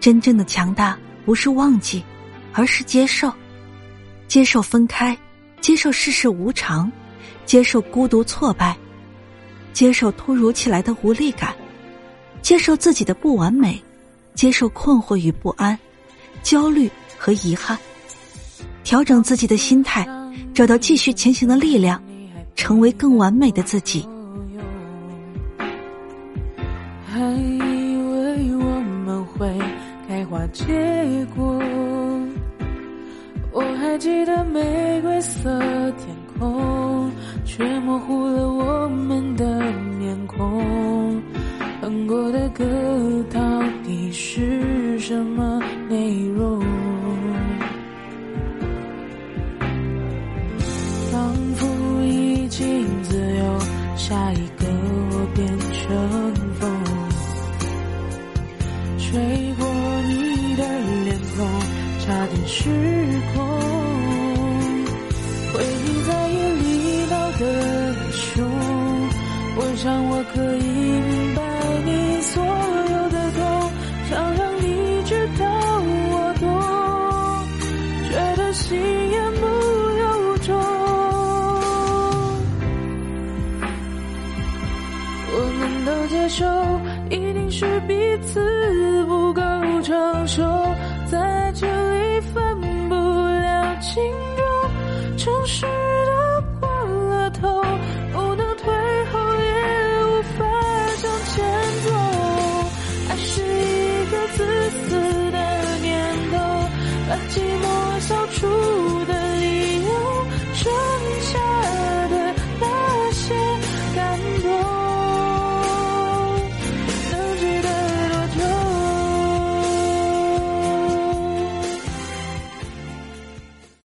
真正的强大不是忘记，而是接受。接受分开，接受世事无常，接受孤独挫败，接受突如其来的无力感，接受自己的不完美，接受困惑与不安，焦虑和遗憾，调整自己的心态，找到继续前行的力量，成为更完美的自己。结果。我还记得玫瑰色天空，却模糊了我们的面孔。哼过的歌到底是什么内容？仿佛已经自由，下一个我变成风，吹过，点失控。回忆在夜里闹得凶，我想我可以明白你所有的痛，想让你知道我懂，觉得心言不由衷。我们都接受，一定是彼此不够成熟，true.